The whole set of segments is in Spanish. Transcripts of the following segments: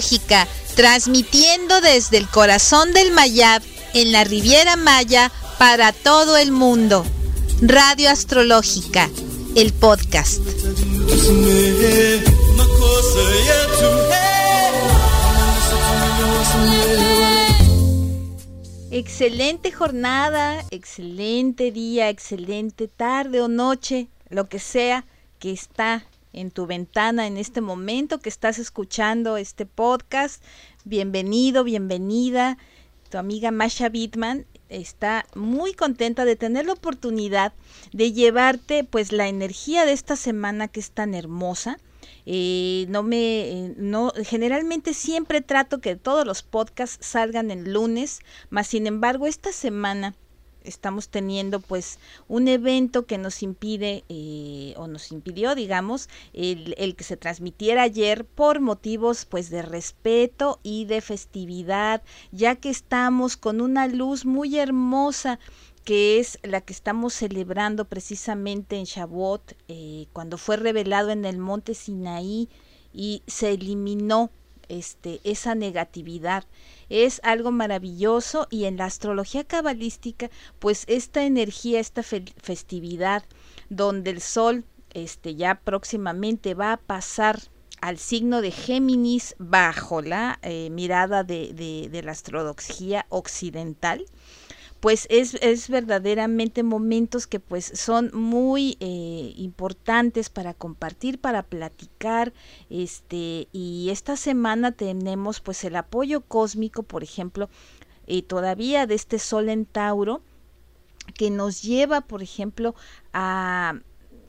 Astrológica, transmitiendo desde el corazón del Mayab en la Riviera Maya para todo el mundo. Radio Astrológica, el podcast. Excelente jornada, excelente día, excelente tarde o noche, lo que sea que está en tu ventana en este momento que estás escuchando este podcast. Bienvenido, bienvenida. Tu amiga Masha Bitman está muy contenta de tener la oportunidad de llevarte pues la energía de esta semana que es tan hermosa. Eh, no me eh, no generalmente siempre trato que todos los podcasts salgan el lunes, mas sin embargo esta semana estamos teniendo pues un evento que nos impide eh, o nos impidió digamos el, que se transmitiera ayer por motivos pues de respeto y de festividad ya que estamos con una luz muy hermosa que es la que estamos celebrando precisamente en Shavuot eh, cuando fue revelado en el monte Sinaí y se eliminó este, esa negatividad. Es algo maravilloso y en la astrología cabalística, pues esta energía, esta festividad donde el sol este, ya próximamente va a pasar al signo de Géminis bajo la eh, mirada de, de, de la astrología occidental, pues es, es, verdaderamente momentos que pues son muy eh, importantes para compartir, para platicar, este, y esta semana tenemos pues el apoyo cósmico, por ejemplo, eh, todavía de este Sol en Tauro, que nos lleva, por ejemplo, a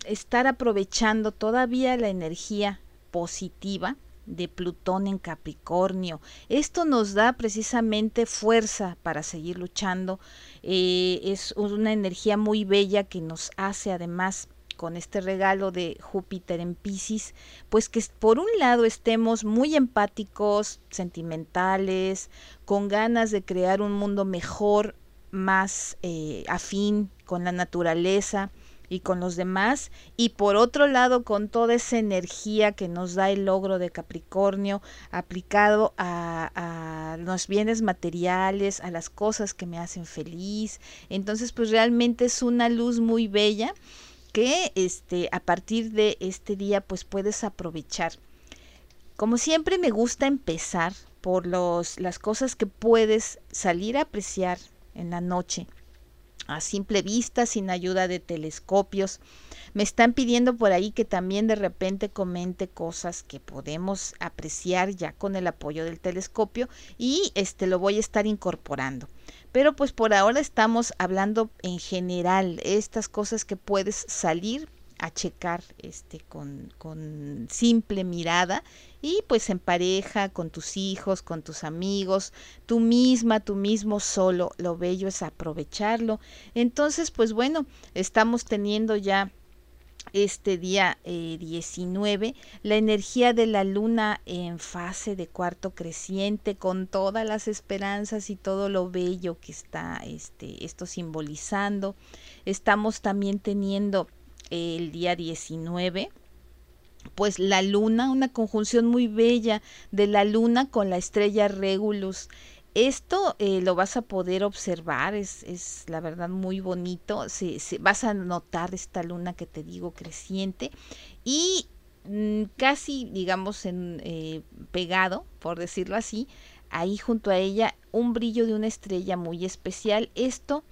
estar aprovechando todavía la energía positiva de Plutón en Capricornio. Esto nos da precisamente fuerza para seguir luchando. Eh, es una energía muy bella que nos hace además con este regalo de Júpiter en Pisces, pues que por un lado estemos muy empáticos, sentimentales, con ganas de crear un mundo mejor, más eh, afín con la naturaleza, y con los demás y por otro lado con toda esa energía que nos da el logro de Capricornio aplicado a, a los bienes materiales, a las cosas que me hacen feliz. Entonces pues realmente es una luz muy bella que este a partir de este día pues puedes aprovechar. Como siempre me gusta empezar por los, las cosas que puedes salir a apreciar en la noche a simple vista, sin ayuda de telescopios. Me están pidiendo por ahí que también de repente comente cosas que podemos apreciar ya con el apoyo del telescopio y este lo voy a estar incorporando. Pero pues por ahora estamos hablando en general, estas cosas que puedes salir a checar este con, con simple mirada y pues en pareja, con tus hijos, con tus amigos, tú misma, tú mismo solo, lo bello es aprovecharlo. Entonces, pues bueno, estamos teniendo ya este día 19, eh, la energía de la luna en fase de cuarto creciente, con todas las esperanzas y todo lo bello que está este, esto simbolizando. Estamos también teniendo el día 19 pues la luna, una conjunción muy bella de la luna con la estrella Regulus. Esto eh, lo vas a poder observar, es, es la verdad muy bonito, se, vas a notar esta luna que te digo creciente y mm, casi digamos en, eh, pegado, por decirlo así, ahí junto a ella un brillo de una estrella muy especial. Esto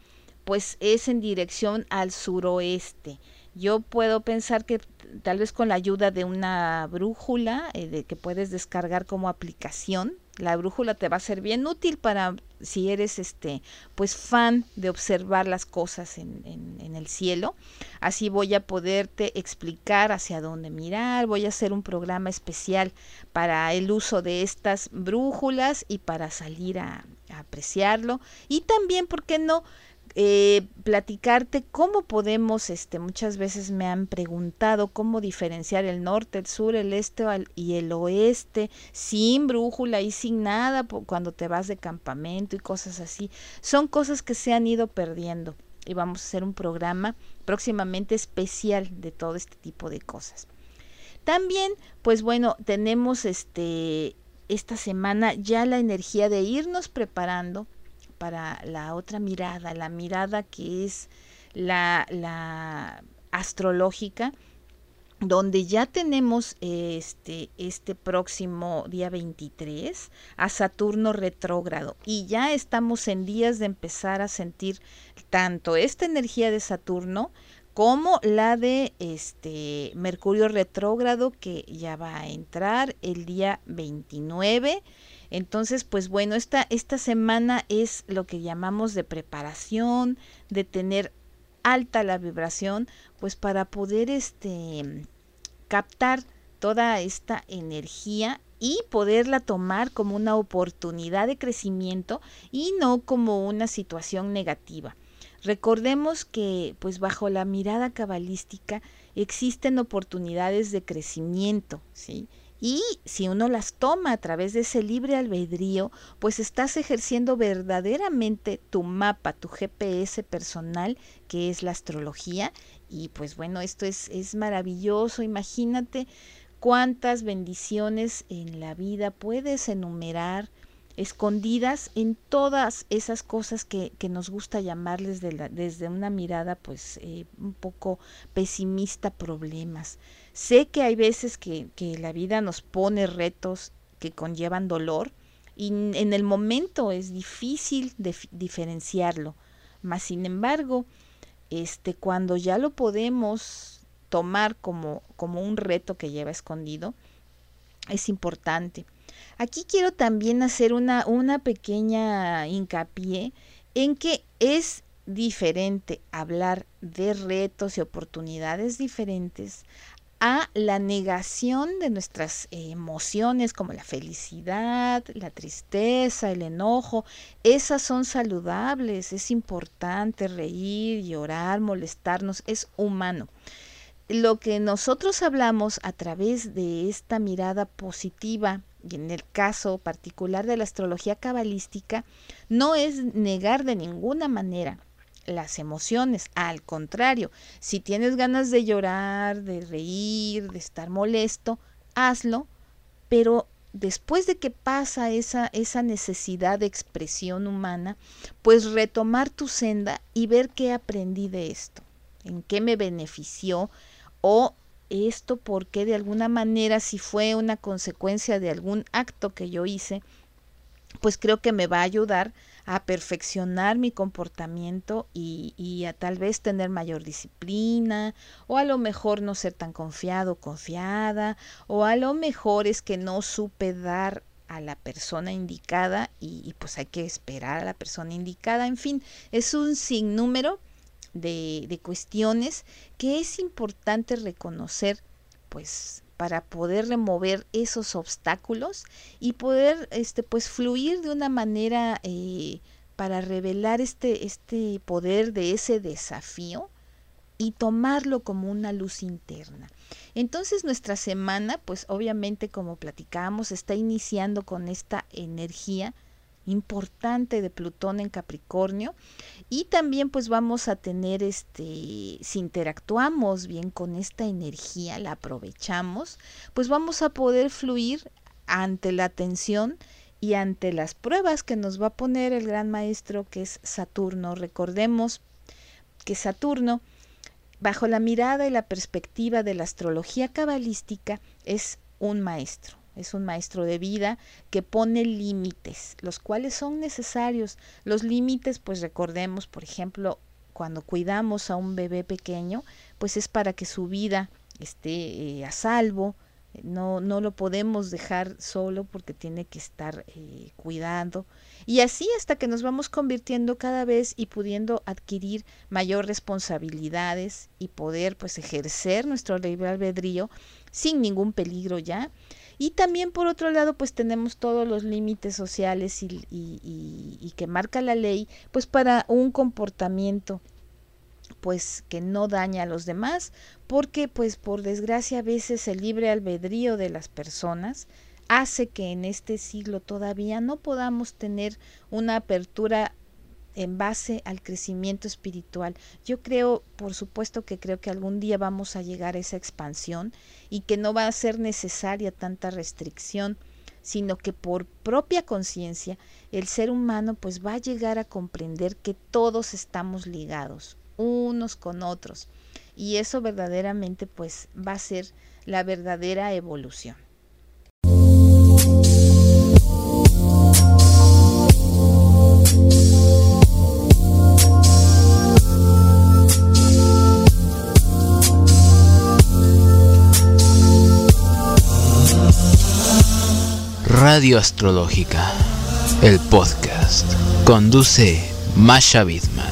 pues es en dirección al suroeste yo puedo pensar que tal vez con la ayuda de una brújula eh, de que puedes descargar como aplicación, la brújula te va a ser bien útil para si eres este pues fan de observar las cosas en, en, el cielo. Así voy a poderte explicar hacia dónde mirar, voy a hacer un programa especial para el uso de estas brújulas y para salir a, a apreciarlo. Y también, ¿por qué no? Eh, platicarte cómo podemos, este, muchas veces me han preguntado cómo diferenciar el norte, el sur, el este y el oeste sin brújula y sin nada cuando te vas de campamento y cosas así. Son cosas que se han ido perdiendo y vamos a hacer un programa próximamente especial de todo este tipo de cosas. también, pues bueno, tenemos este esta semana ya la energía de irnos preparando para la otra mirada, la mirada que es la, astrológica, donde ya tenemos este, este próximo día 23 a Saturno retrógrado y ya estamos en días de empezar a sentir tanto esta energía de Saturno como la de este Mercurio retrógrado que ya va a entrar el día 29. Entonces, pues bueno, esta, esta semana es lo que llamamos de preparación, de tener alta la vibración, pues para poder este captar toda esta energía y poderla tomar como una oportunidad de crecimiento y no como una situación negativa. Recordemos que pues bajo la mirada cabalística existen oportunidades de crecimiento, ¿sí? Y si uno las toma a través de ese libre albedrío, pues estás ejerciendo verdaderamente tu mapa, tu GPS personal, que es la astrología. Y pues bueno, esto es, es maravilloso. Imagínate cuántas bendiciones en la vida puedes enumerar escondidas en todas esas cosas que, que nos gusta llamarles desde una mirada pues eh, un poco pesimista problemas. Sé que hay veces que, que la vida nos pone retos que conllevan dolor y en el momento es difícil diferenciarlo, mas sin embargo, este, cuando ya lo podemos tomar como, como un reto que lleva escondido, es importante Aquí quiero también hacer una, una pequeña hincapié en que es diferente hablar de retos y oportunidades diferentes a la negación de nuestras emociones como la felicidad, la tristeza, el enojo. Esas son saludables, es importante reír, llorar, molestarnos, es humano. Lo que nosotros hablamos a través de esta mirada positiva y en el caso particular de la astrología cabalística, no es negar de ninguna manera las emociones. Al contrario, si tienes ganas de llorar, de reír, de estar molesto, hazlo, pero después de que pasa esa, esa necesidad de expresión humana, pues retomar tu senda y ver qué aprendí de esto, en qué me benefició o esto porque de alguna manera si fue una consecuencia de algún acto que yo hice, pues creo que me va a ayudar a perfeccionar mi comportamiento y, a tal vez tener mayor disciplina o a lo mejor no ser tan confiado, confiada o a lo mejor es que no supe dar a la persona indicada y, y pues hay que esperar a la persona indicada. En fin, es un sinnúmero de, de cuestiones que es importante reconocer, pues para poder remover esos obstáculos y poder este pues fluir de una manera eh, para revelar este este poder de ese desafío y tomarlo como una luz interna. Entonces nuestra semana, pues obviamente como platicábamos, está iniciando con esta energía importante de Plutón en Capricornio. Y también pues vamos a tener este si interactuamos bien con esta energía la aprovechamos pues vamos a poder fluir ante la atención y ante las pruebas que nos va a poner el gran maestro que es Saturno. Recordemos que Saturno bajo la mirada y la perspectiva de la astrología cabalística es un maestro es un maestro de vida que pone límites, los cuales son necesarios. Los límites, pues recordemos, por ejemplo, cuando cuidamos a un bebé pequeño, pues es para que su vida esté eh, a salvo, no, no lo podemos dejar solo porque tiene que estar eh, cuidando. Y así hasta que nos vamos convirtiendo cada vez y pudiendo adquirir mayor responsabilidades y poder pues ejercer nuestro libre albedrío sin ningún peligro ya. Y también por otro lado, pues tenemos todos los límites sociales y, que marca la ley, pues para un comportamiento pues que no daña a los demás, porque pues por desgracia a veces el libre albedrío de las personas hace que en este siglo todavía no podamos tener una apertura en base al crecimiento espiritual. Yo creo, por supuesto que creo que algún día vamos a llegar a esa expansión y que no va a ser necesaria tanta restricción, sino que por propia conciencia el ser humano pues va a llegar a comprender que todos estamos ligados unos con otros y eso verdaderamente pues va a ser la verdadera evolución. Radio Astrológica, el podcast. Conduce Masha Bidman.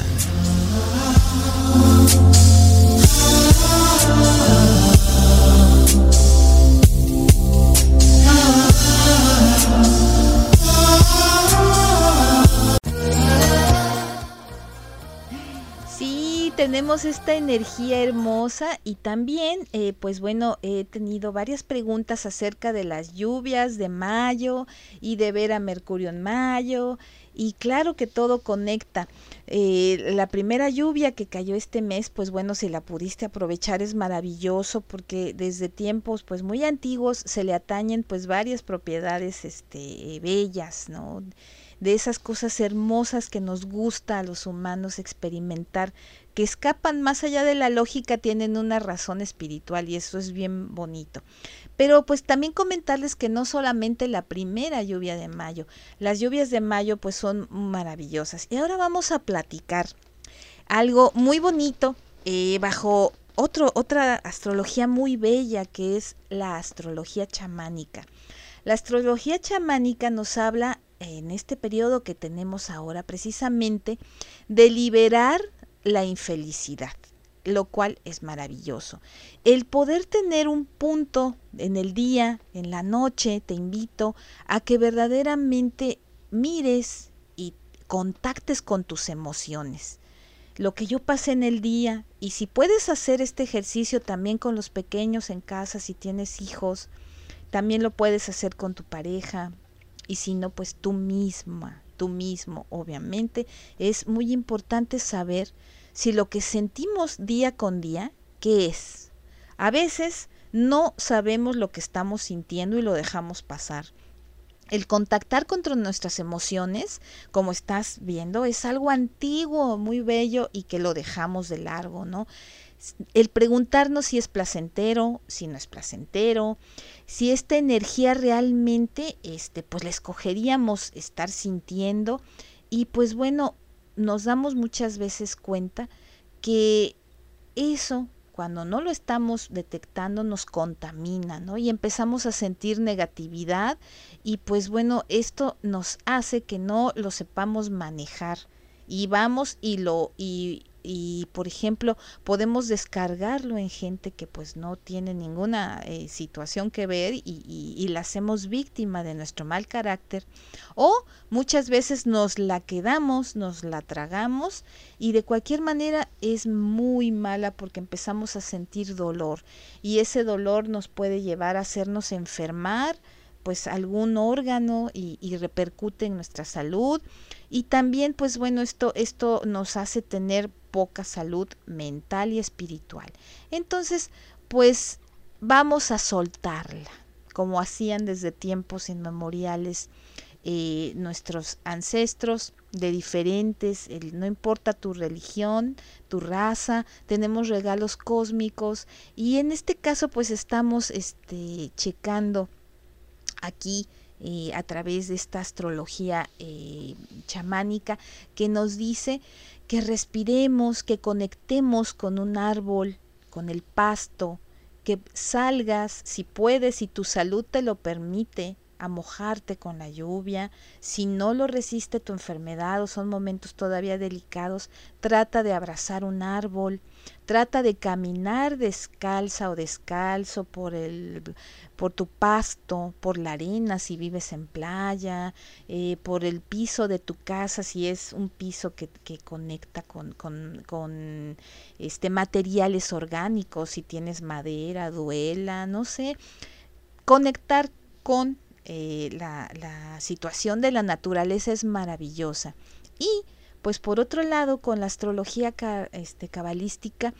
Esta energía hermosa y también, eh, pues bueno, he tenido varias preguntas acerca de las lluvias de mayo y de ver a Mercurio en mayo. Y claro que todo conecta. Eh, la primera lluvia que cayó este mes, pues bueno, si la pudiste aprovechar es maravilloso porque desde tiempos pues muy antiguos se le atañen pues varias propiedades este, bellas, ¿no? de esas cosas hermosas que nos gusta a los humanos experimentar, que escapan más allá de la lógica, tienen una razón espiritual y eso es bien bonito. Pero pues también comentarles que no solamente la primera lluvia de mayo, las lluvias de mayo pues son maravillosas. Y ahora vamos a platicar algo muy bonito eh, bajo otro, otra astrología muy bella que es la astrología chamánica. La astrología chamánica nos habla en este periodo que tenemos ahora precisamente de liberar la infelicidad, lo cual es maravilloso. El poder tener un punto en el día, en la noche, te invito a que verdaderamente mires y contactes con tus emociones. Lo que yo pasé en el día, y si puedes hacer este ejercicio también con los pequeños en casa, si tienes hijos, también lo puedes hacer con tu pareja, y si no, pues tú misma, tú mismo, obviamente, es muy importante saber si lo que sentimos día con día, ¿qué es? A veces no sabemos lo que estamos sintiendo y lo dejamos pasar. El contactar contra nuestras emociones, como estás viendo, es algo antiguo, muy bello y que lo dejamos de largo, ¿no? el preguntarnos si es placentero, si no es placentero, si esta energía realmente, este, pues la escogeríamos estar sintiendo y pues bueno, nos damos muchas veces cuenta que eso cuando no lo estamos detectando nos contamina, ¿no? Y empezamos a sentir negatividad y pues bueno, esto nos hace que no lo sepamos manejar y vamos y lo y y por ejemplo podemos descargarlo en gente que pues no tiene ninguna eh, situación que ver y, y, la hacemos víctima de nuestro mal carácter o muchas veces nos la quedamos, nos la tragamos y de cualquier manera es muy mala porque empezamos a sentir dolor y ese dolor nos puede llevar a hacernos enfermar pues algún órgano y, repercute en nuestra salud y también pues bueno esto esto nos hace tener poca salud mental y espiritual. Entonces, pues vamos a soltarla, como hacían desde tiempos inmemoriales eh, nuestros ancestros de diferentes, no importa tu religión, tu raza, tenemos regalos cósmicos y en este caso pues estamos este, checando aquí eh, a través de esta astrología eh, chamánica que nos dice que respiremos, que conectemos con un árbol, con el pasto, que salgas si puedes, si tu salud te lo permite, a mojarte con la lluvia, si no lo resiste tu enfermedad o son momentos todavía delicados, trata de abrazar un árbol, trata de caminar descalza o descalzo por el por tu pasto, por la arena si vives en playa, eh, por el piso de tu casa si es un piso que, que conecta con, con, con este materiales orgánicos, si tienes madera, duela, no sé, conectar con eh, la, situación de la naturaleza es maravillosa. Y Pues por otro lado, con la astrología este, cabalística,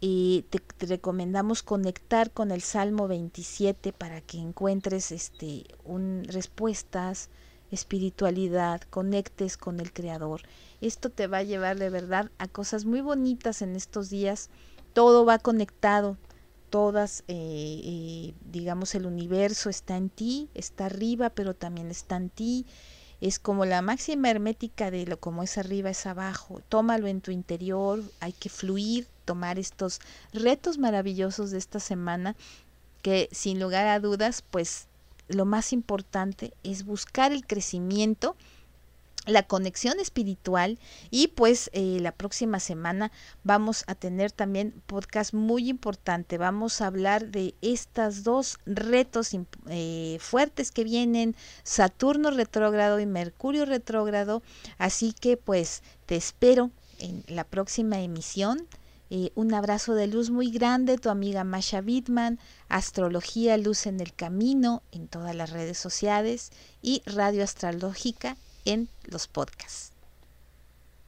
eh, te, recomendamos conectar con el Salmo 27 para que encuentres este, un, respuestas, espiritualidad, conectes con el Creador. Esto te va a llevar de verdad a cosas muy bonitas en estos días. Todo va conectado, todas, eh, eh, digamos, el universo está en ti, está arriba, pero también está en ti. Es como la máxima hermética de lo como es arriba es abajo. Tómalo en tu interior, hay que fluir, tomar estos retos maravillosos de esta semana que sin lugar a dudas, pues lo más importante es buscar el crecimiento la conexión espiritual y pues eh, la próxima semana vamos a tener también podcast muy importante. Vamos a hablar de estas dos retos eh, fuertes que vienen Saturno retrógrado y Mercurio retrógrado. Así que pues te espero en la próxima emisión. Eh, un abrazo de luz muy grande, tu amiga Masha Bitman, Astrología Luz en el Camino en todas las redes sociales y Radio Astrológica en los podcasts.